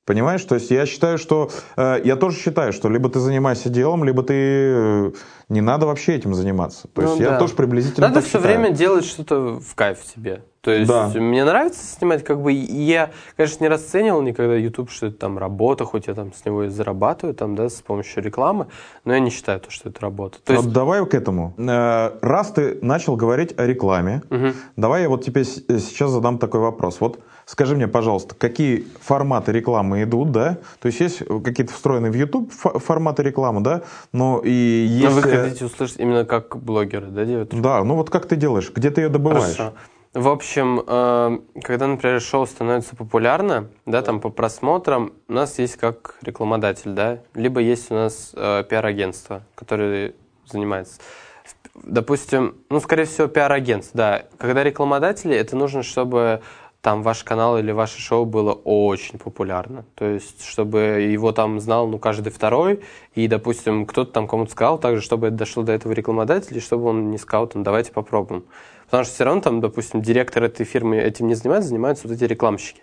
B: Понимаешь? То есть я считаю, что... э, я тоже считаю, что либо ты занимайся делом, либо ты... э, не надо вообще этим заниматься. То
C: Ну
B: есть я
C: да.
B: тоже приблизительно
C: Надо все
B: считаю.
C: время делать что-то в кайф себе. То есть
B: Да.
C: мне нравится снимать, как бы я, конечно, не расценивал никогда YouTube, что это там работа, хоть я там с него и зарабатываю там, да, с помощью рекламы, но я не считаю то, что это работа. То есть,
B: Вот давай к этому. Э, Раз ты начал говорить о рекламе, давай я вот тебе сейчас задам такой вопрос. Вот скажи мне, пожалуйста, какие форматы рекламы идут, да? То есть есть какие-то встроенные в YouTube фо- форматы рекламы, да? Но и
C: ну,
B: есть...
C: вы
B: э,
C: хотите услышать именно как блогеры, да, делают?
B: Да, ну вот как ты делаешь? Где ты ее добываешь?
C: Хорошо. В общем, э, когда, например, шоу становится популярно, да, там по просмотрам, у нас есть как рекламодатель, да, либо есть у нас э, пиар-агентство, которое занимается. Допустим, ну, скорее всего, пиар-агентство, да. Когда рекламодатели, это нужно, чтобы там ваш канал или ваше шоу было очень популярно. То есть, чтобы его там знал, ну, каждый второй, и, допустим, кто-то там кому-то сказал также, чтобы это дошло до этого рекламодателя, чтобы он не сказал, там, давайте попробуем. Потому что все равно там, допустим, директор этой фирмы этим не занимается, занимаются вот эти рекламщики.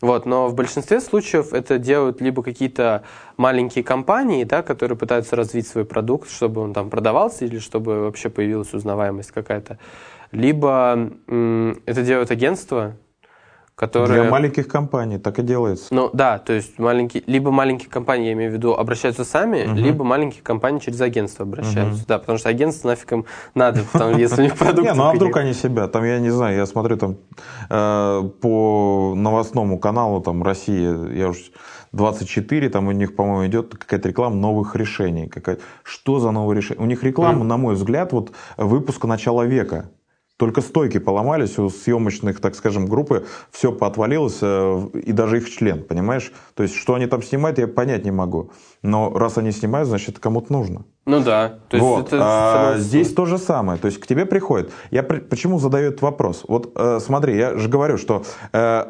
C: Вот, но в большинстве случаев это делают либо какие-то маленькие компании, да, которые пытаются развить свой продукт, чтобы он там продавался или чтобы вообще появилась узнаваемость какая-то, либо это делают агентства, которые...
B: Для маленьких компаний так и делается.
C: Ну да, то есть маленькие, либо маленькие компании, я имею в виду, обращаются сами,
B: Мгм.
C: либо маленькие компании через агентство обращаются. Да, потому что агентство нафиг им надо, потому, если у них продукт.
B: Не, ну а вдруг они себя, там, я не знаю, я смотрю там э, по новостному каналу, там, Россия, я уж 24, там у них, по-моему, идет какая-то реклама новых решений. Какая... Что за новые решения? У них реклама, на мой взгляд, вот выпуска начала века. Только стойки поломались, у съемочных, так скажем, группы все поотвалилось, э, и даже их член, понимаешь? То есть, что они там снимают, я понять не могу. Но раз они снимают, значит, это кому-то нужно.
C: Ну да, то есть
B: Вот.
C: это
B: А здесь то же самое. То есть к тебе приходит. Я при- почему задаю этот вопрос? Вот э, смотри, я же говорю, что э,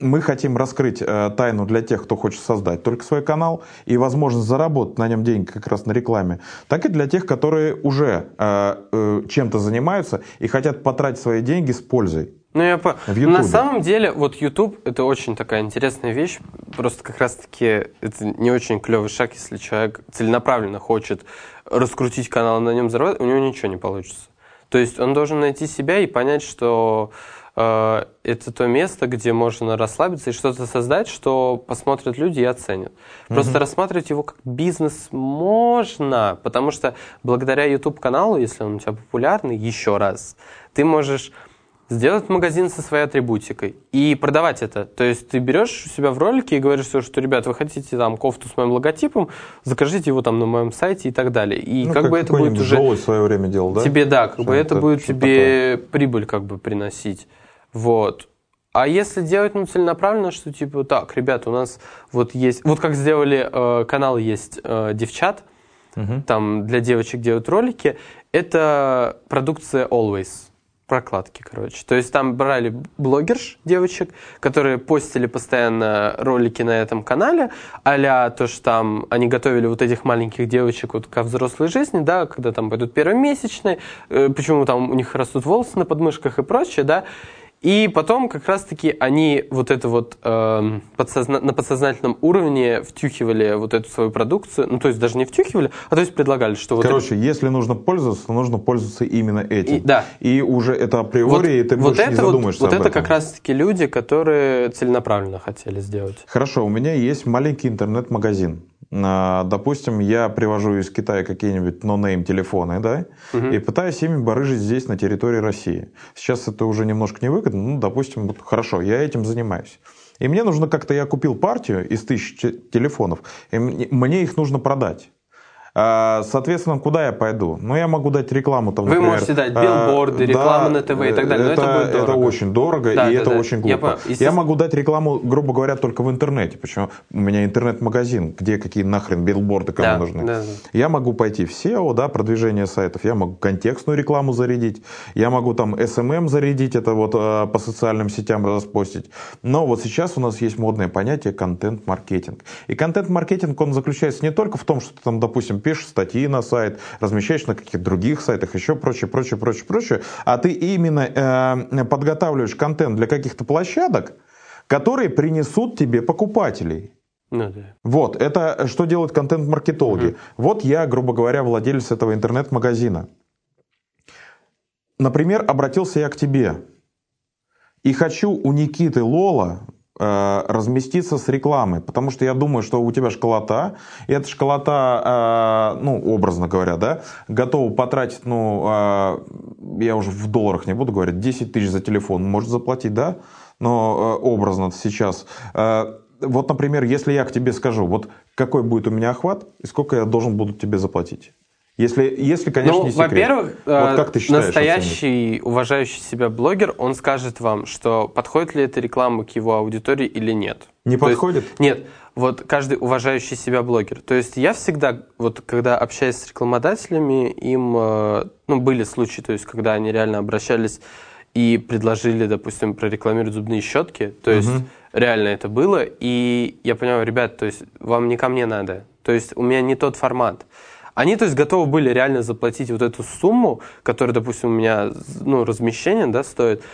B: мы хотим раскрыть э, тайну для тех, кто хочет создать только свой канал и возможность заработать на нем деньги как раз на рекламе, так и для тех, которые уже э, э, чем-то занимаются и хотят потратить свои деньги с пользой.
C: Ну, я по... На самом деле, вот YouTube это очень такая интересная вещь. Просто как раз-таки это не очень клевый шаг, если человек целенаправленно хочет раскрутить канал и на нем заработать, у него ничего не получится. То есть он должен найти себя и понять, что это то место, где можно расслабиться и что-то создать, что посмотрят люди и оценят. Просто рассматривать его как бизнес можно, потому что благодаря YouTube-каналу, если он у тебя популярный, еще раз, ты можешь сделать магазин со своей атрибутикой и продавать это. То есть ты берешь у себя в ролике и говоришь, что, что ребят, вы хотите там кофту с моим логотипом, закажите его там на моем сайте и так далее. И
B: Ну,
C: как, бы это будет уже
B: в свое время делал, да?
C: тебе, да, как бы
B: Что
C: это
B: это-
C: будет тебе прибыль как бы приносить. Вот. А если делать ну, целенаправленно, что типа, так, ребята, у нас вот есть, вот как сделали э, канал есть э, девчат,
B: Мгм.
C: там для девочек делают ролики, это продукция Always. Прокладки, короче. То есть там брали блогерш девочек, которые постили постоянно ролики на этом канале, а то, что там они готовили вот этих маленьких девочек вот ко взрослой жизни, да, когда там пойдут первомесячные, э, почему там у них растут волосы на подмышках и прочее, да, и потом как раз-таки они вот это вот эм, подсозна- на подсознательном уровне втюхивали вот эту свою продукцию, ну то есть даже не втюхивали, а то есть предлагали, что вот
B: Короче, если нужно пользоваться, то нужно пользоваться именно этим.
C: И- да.
B: И уже это априори, и ты больше не
C: это вот,
B: задумаешься
C: вот
B: об
C: это
B: этом.
C: как раз-таки люди, которые целенаправленно хотели сделать.
B: Хорошо, у меня есть маленький интернет-магазин. А, Допустим, я привожу из Китая какие-нибудь нонейм телефоны, да, и пытаюсь ими барыжить здесь, на территории России. Сейчас это уже немножко невыгодно, ну, допустим, вот хорошо, я этим занимаюсь. И мне нужно как-то, я купил партию из тысяч те- телефонов, и мне их нужно продать. А, Соответственно, куда я пойду? Ну, я могу дать рекламу там,
C: Вы
B: например,
C: можете дать
B: а,
C: билборды, рекламу на ТВ и так далее, но это будет
B: Это
C: дорого.
B: очень дорого,
C: Да,
B: и
C: да,
B: это
C: да.
B: очень
C: Я
B: глупо. Я,
C: Естественно.
B: могу дать рекламу, грубо говоря, только в интернете. Почему? У меня интернет-магазин, где какие нахрен билборды кому
C: Да,
B: нужны.
C: да, да.
B: Я могу пойти в SEO, да, продвижение сайтов, я могу контекстную рекламу зарядить, я могу там SMM зарядить, это вот э, по социальным сетям распостить. Но вот сейчас у нас есть модное понятие контент-маркетинг. И контент-маркетинг, он заключается не только в том, что ты там, допустим, пишешь статьи на сайт, размещаешь на каких-то других сайтах, еще прочее, прочее, прочее, прочее, а ты именно э, подготавливаешь контент для каких-то площадок, которые принесут тебе покупателей.
C: Ну да.
B: Вот, это что делают контент-маркетологи. Вот я, грубо говоря, владелец этого интернет-магазина. Например, обратился я к тебе и хочу у Никиты Лола разместиться с рекламой, потому что я думаю, что у тебя школота, и эта школота, э, ну, образно говоря, да, готова потратить, ну, э, я уже в долларах не буду говорить, 10 тысяч за телефон, может заплатить, да, но э, образно сейчас. Э, вот, например, если я к тебе скажу, вот какой будет у меня охват и сколько я должен буду тебе заплатить? Если, если конечно,
C: ну,
B: не секрет.
C: во-первых,
B: вот
C: э,
B: как ты считаешь, оценить?
C: настоящий уважающий себя блогер, он скажет вам, что подходит ли эта реклама к его аудитории или нет.
B: Не
C: То есть-
B: подходит?
C: нет. Вот каждый уважающий себя блогер. То есть я всегда, вот когда общаюсь с рекламодателями, им, э, ну, были случаи, то есть когда они реально обращались и предложили, допустим, прорекламировать зубные щетки. То есть реально это было. И я понимаю, ребят, то есть вам не ко мне надо. То есть у меня не тот формат. Они, то есть, готовы были реально заплатить вот эту сумму, которая, допустим, у меня, ну, размещение, да, стоит.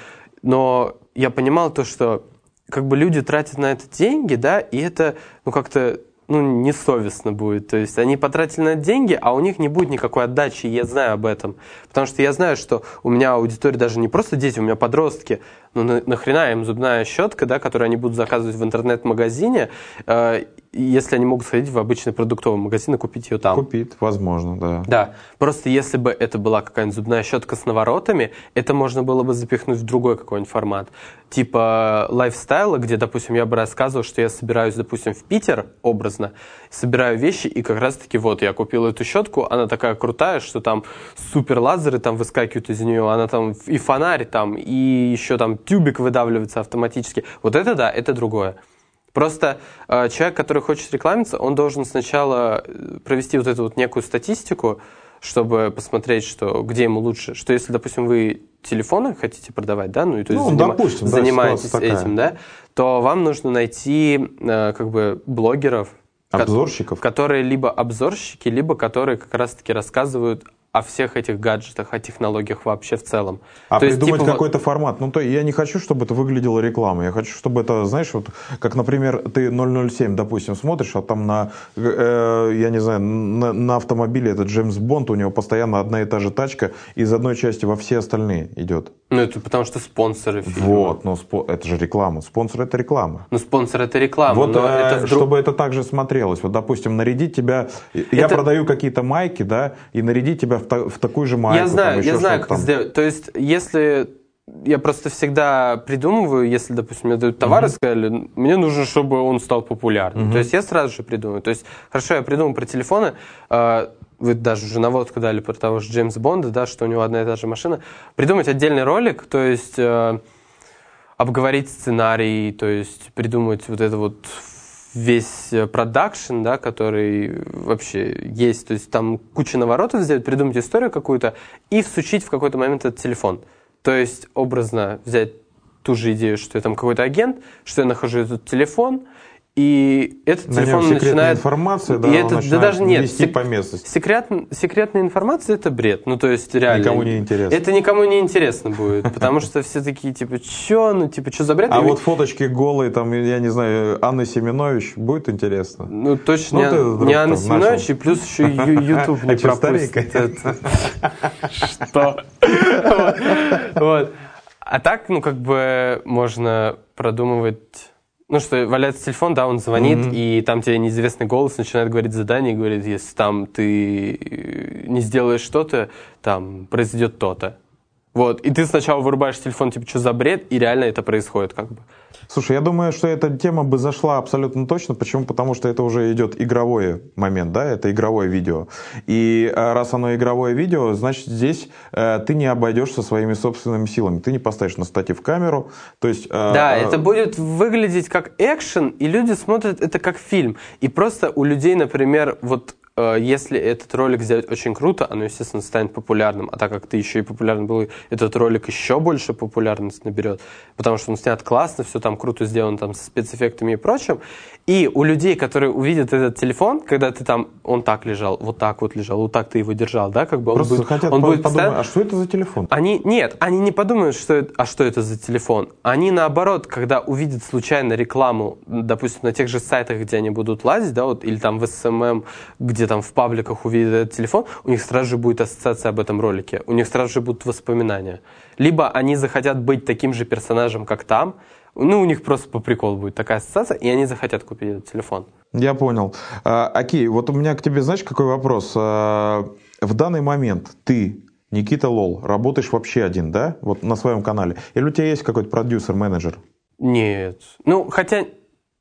C: Но я понимал то, что как бы люди тратят на это деньги, да, и это, ну, как-то, ну, несовестно будет. То есть они потратили на это деньги, а у них не будет никакой отдачи, я знаю об этом. Потому что я знаю, что у меня аудитория даже не просто дети, у меня подростки. Ну, на, нахрена им зубная щетка, да, которую они будут заказывать в интернет-магазине, э, если они могут сходить в обычный продуктовый магазин и купить ее там.
B: Купит, возможно, да.
C: Да, просто если бы это была какая-нибудь зубная щетка с наворотами, это можно было бы запихнуть в другой какой-нибудь формат. Типа лайфстайла, где, допустим, я бы рассказывал, что я собираюсь, допустим, в Питер, образно, собираю вещи, и как раз-таки вот я купил эту щетку, она такая крутая, что там супер лазеры там выскакивают из нее, она там и фонарь там, и еще там тюбик выдавливается автоматически. Вот это да, это другое. Просто э, человек, который хочет рекламиться, он должен сначала э, провести вот эту вот некую статистику, чтобы посмотреть, что где ему лучше. Что если, допустим, вы телефоны хотите продавать, да, ну и то есть
B: Ну,
C: занима-
B: допустим, да,
C: занимаетесь
B: такая.
C: этим, да, то вам нужно найти э, как бы блогеров, ко-
B: Обзорщиков.
C: которые либо обзорщики, либо которые как раз-таки рассказывают о всех этих гаджетах, о технологиях вообще в целом.
B: А
C: То есть,
B: придумать
C: типа,
B: какой-то формат. Ну, то я не хочу, чтобы это выглядело рекламой. Я хочу, чтобы это, знаешь, вот как, например, ты 007, допустим, смотришь, а там на, э, я не знаю, на, на автомобиле этот Джеймс Бонд, у него постоянно одна и та же тачка, из одной части во все остальные идет.
C: Ну, это потому что спонсоры фильма.
B: Вот, но спо- это же реклама. Спонсор это реклама.
C: Ну, спонсор это реклама,
B: Вот,
C: но
B: э,
C: это вдруг...
B: чтобы это также смотрелось. Вот, допустим, нарядить тебя... Я
C: Это-
B: продаю какие-то майки, да, и нарядить тебя в, та- в такую же майку.
C: Я знаю,
B: там,
C: я знаю, как
B: там.
C: сделать. То есть, если я просто всегда придумываю, если, допустим, мне дают товар и сказали, мне нужно, чтобы он стал популярным. То есть я сразу же придумаю. То есть, хорошо, я придумал про телефоны, э, вы даже уже наводку дали про того же Джеймса Бонда, да, что у него одна и та же машина. Придумать отдельный ролик, то есть э, обговорить сценарий, то есть придумать вот это вот весь э, продакшн, да, который вообще есть, то есть там куча наворотов сделать, придумать историю какую-то и всучить в какой-то момент этот телефон. То есть образно взять ту же идею, что я там какой-то агент, что я нахожу этот телефон, и этот
B: На
C: телефон начинает...
B: информация, да,
C: и
B: он
C: это, да даже нет,
B: вести
C: сек-
B: по местности.
C: Секрет, секретная информация это бред. Ну, то есть, реально.
B: Никому не интересно.
C: Это никому не интересно будет. Потому что все такие, типа, что, ну, типа, что за бред?
B: А вот фоточки голые, там, я не знаю, Анны Семенович, будет интересно.
C: Ну, точно
B: Ну,
C: не, Анна
B: там
C: Семенович, и плюс еще YouTube не [LAUGHS] пропустит. Что? Вот. А так, ну, как бы можно продумывать... Ну, что валяется телефон, да, он звонит, и там тебе неизвестный голос начинает говорить задание, и говорит, если там ты э, не сделаешь что-то, там произойдет то-то. Вот, и ты сначала вырубаешь телефон, типа, что за бред, и реально это происходит, как бы.
B: Слушай, я думаю, что эта тема бы зашла абсолютно точно. Почему? Потому что это уже идет игровой момент, да, это игровое видео. И э, раз оно игровое видео, значит, здесь э, ты не обойдешься своими собственными силами. Ты не поставишь на статив камеру. То есть, э,
C: Да,
B: э,
C: это будет выглядеть как экшен, и люди смотрят это как фильм. И просто у людей, например, вот если этот ролик сделать очень круто, оно, естественно, станет популярным. А так как ты еще и популярный был, этот ролик еще больше популярность наберет. Потому что он снят классно, все там круто сделано там, со спецэффектами и прочим. И у людей, которые увидят этот телефон, когда ты там, он так лежал, вот так вот лежал, вот так ты его держал, да, как бы он
B: Просто
C: будет,
B: хотят
C: он будет
B: подумать, а что это за телефон?
C: они нет, они не подумают, что это, а что это за телефон. Они наоборот, когда увидят случайно рекламу, допустим, на тех же сайтах, где они будут лазить, да, вот, или там в SMM, где там в пабликах увидят этот телефон, у них сразу же будет ассоциация об этом ролике, у них сразу же будут воспоминания. Либо они захотят быть таким же персонажем, как там, ну, у них просто по приколу будет такая ассоциация, и они захотят купить этот телефон.
B: Я понял. А, Окей, вот у меня к тебе, знаешь, какой вопрос? А, В данный момент ты, Никита Лол, работаешь вообще один, да? Вот на своем канале. Или у тебя есть какой-то продюсер, менеджер?
C: Нет. Ну, хотя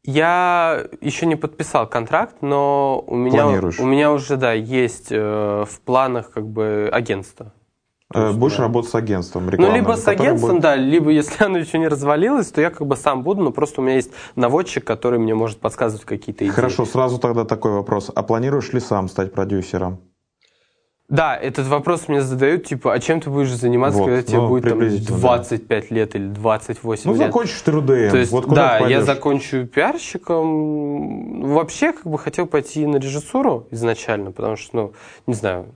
C: я еще не подписал контракт, но у меня, у меня уже, да, есть э, в планах как бы агентство. Есть,
B: Будешь
C: да.
B: работать с агентством
C: Ну,
B: рекламным?
C: либо с агентством,
B: будет-
C: да, либо если оно еще не развалилось, то я как бы сам буду, но просто у меня есть наводчик, который мне может подсказывать какие-то идеи.
B: Хорошо, сразу тогда такой вопрос. А планируешь ли сам стать продюсером?
C: Да, этот вопрос мне задают, типа, а чем ты будешь заниматься,
B: Вот,
C: когда тебе
B: ну,
C: будет там,
B: приблизительно,
C: 25 лет или 28
B: Ну,
C: лет?
B: закончишь ты РУДМ,
C: То есть,
B: вот куда
C: да,
B: ты
C: я закончу пиарщиком. Вообще, как бы хотел пойти на режиссуру изначально, потому что, ну, не знаю,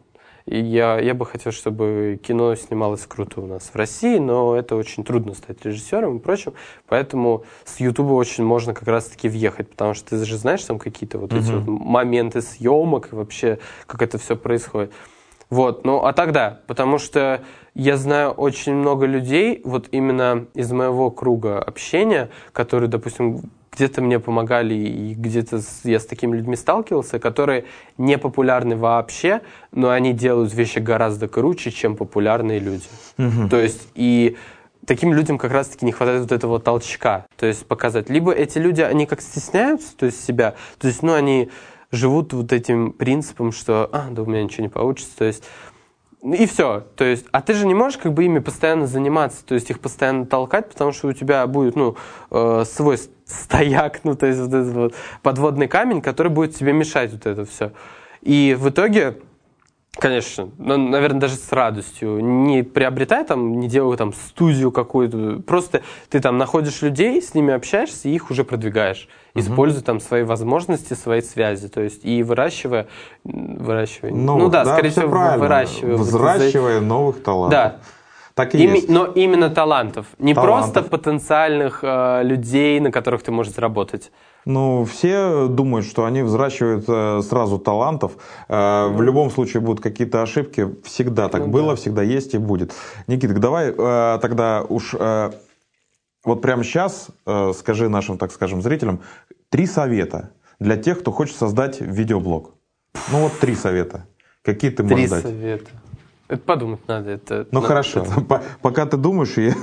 C: и я, я бы хотел, чтобы кино снималось круто у нас в России, но это очень трудно стать режиссером и прочим, поэтому с Ютуба очень можно как раз-таки въехать, потому что ты же знаешь там какие-то вот эти вот моменты съемок и вообще, как это все происходит. Вот, ну а тогда, потому что я знаю очень много людей, вот именно из моего круга общения, которые, допустим, где-то мне помогали и где-то я с такими людьми сталкивался, которые не популярны вообще, но они делают вещи гораздо круче, чем популярные люди. То есть и таким людям как раз-таки не хватает вот этого толчка, то есть показать. Либо эти люди, они как стесняются, то есть себя, то есть, ну, они живут вот этим принципом, что, а, да у меня ничего не получится, то есть, ну, и все. То есть, а ты же не можешь как бы ими постоянно заниматься, то есть их постоянно толкать, потому что у тебя будет, ну, э, свой стояк, ну, то есть вот этот вот подводный камень, который будет тебе мешать вот это все. И в итоге, конечно, ну, наверное, даже с радостью, не приобретай там, не делай там студию какую-то, просто ты там находишь людей, с ними общаешься и их уже продвигаешь, используя там свои возможности, свои связи, то есть и выращивая, выращивая, ну, да, скорее
B: всё
C: всего,
B: правильно.
C: выращивая. вот
B: Взращивая новых талантов.
C: Да.
B: Так и
C: Ими-
B: есть.
C: но именно талантов, не
B: Талантов.
C: просто потенциальных э, людей, на которых ты можешь заработать.
B: Ну, все думают, что они взращивают э, сразу талантов. Э, в любом случае будут какие-то ошибки. Всегда так
C: Ну
B: было,
C: да.
B: всегда есть и будет. Никита, давай э, тогда уж вот прямо сейчас скажи нашим, так скажем, зрителям три совета для тех, кто хочет создать видеоблог. Ну вот три совета. Какие ты
C: Три
B: можешь дать?
C: совета. Это подумать надо. Это,
B: Ну
C: надо-
B: хорошо,
C: это-
B: По- пока ты думаешь, я,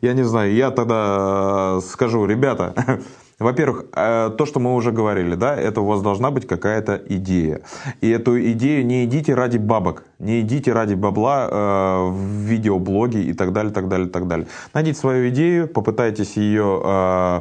B: я не знаю, я тогда скажу, ребята, [LAUGHS] во-первых, э, то, что мы уже говорили, да, это у вас должна быть какая-то идея. И эту идею не идите ради бабок, не идите ради бабла э, в видеоблоге и так далее, так далее, так далее. Найдите свою идею, попытайтесь ее э,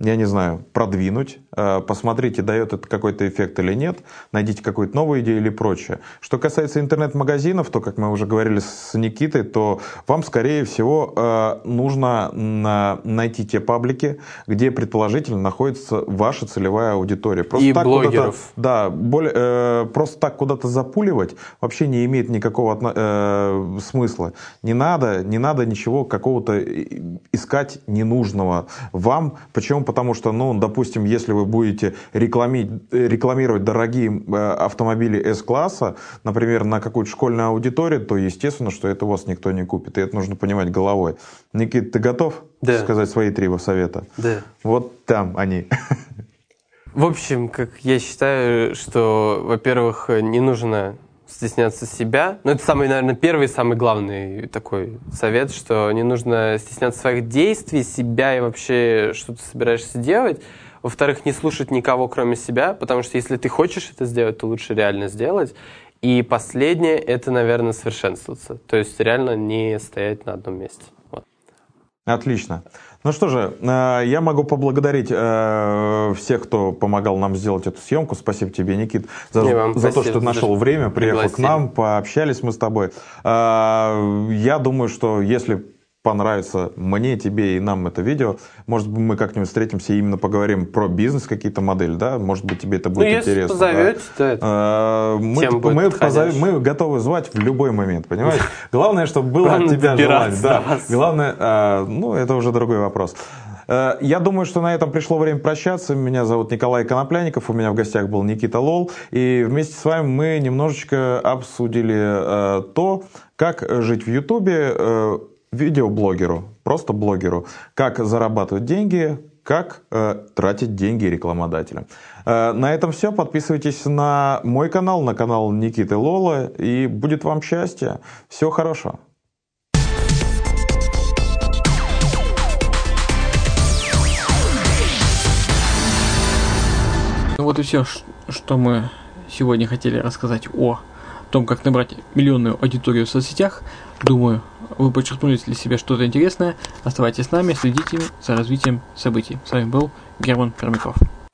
B: я не знаю, продвинуть, э, посмотрите, дает это какой-то эффект или нет, найдите какую-то новую идею или прочее. Что касается интернет-магазинов, то, как мы уже говорили с Никитой, то вам, скорее всего, э, нужно на- найти те паблики, где, предположительно, находится ваша целевая аудитория.
C: И
B: так
C: блогеров.
B: да, более, э, просто так куда-то запуливать вообще не имеет никакого э, смысла. Не надо, не надо ничего какого-то искать ненужного вам. Почему? Потому что, ну, допустим, если вы будете реклами- э, рекламировать дорогие э, автомобили S-класса, например, на какую-то школьную аудиторию, то естественно, что это у вас никто не купит. И это нужно понимать головой. Никит, ты готов
C: Да.
B: сказать свои три совета?
C: Да.
B: Вот там они.
C: В общем, как я считаю, что, во-первых, не нужно стесняться себя. Ну, это самый, наверное, первый самый главный такой совет, что не нужно стесняться своих действий, себя и вообще, что ты собираешься делать. Во-вторых, не слушать никого, кроме себя, потому что если ты хочешь это сделать, то лучше реально сделать. И последнее – это, наверное, совершенствоваться. То есть реально не стоять на одном месте. Вот.
B: Отлично. Ну что же, э, я могу поблагодарить э, всех, кто помогал нам сделать эту съемку. Спасибо тебе, Никит, за, за то, что нашел время, приехал к
C: пригласили.
B: нам, пообщались мы с тобой. Э, Я думаю, что если понравится мне, тебе и нам это видео, может быть, мы как-нибудь встретимся и именно поговорим про бизнес, какие-то модели, да? Может быть, тебе это будет
C: ну, если
B: интересно. да?
C: позовете, то это...
B: Э, Мы,
C: будет
B: мы,
C: подходящая.
B: мы готовы звать в любой момент, понимаешь? [LAUGHS] Главное, чтобы было от тебя желание. Да. Главное, э, ну, это уже другой вопрос. Э, Я думаю, что на этом пришло время прощаться. Меня зовут Николай Конопляников, у меня в гостях был Никита Лол. И вместе с вами мы немножечко обсудили то, как жить в Ютубе видеоблогеру, просто блогеру, как зарабатывать деньги, как э, тратить деньги рекламодателям. Э, на этом все. Подписывайтесь на мой канал, на канал Никиты Лола, и будет вам счастье. Всего хорошего.
A: Ну вот и все, что мы сегодня хотели рассказать о том, как набрать миллионную аудиторию в соцсетях. Думаю, вы подчеркнули для себя что-то интересное. Оставайтесь с нами, следите за развитием событий. С вами был Герман Пермяков.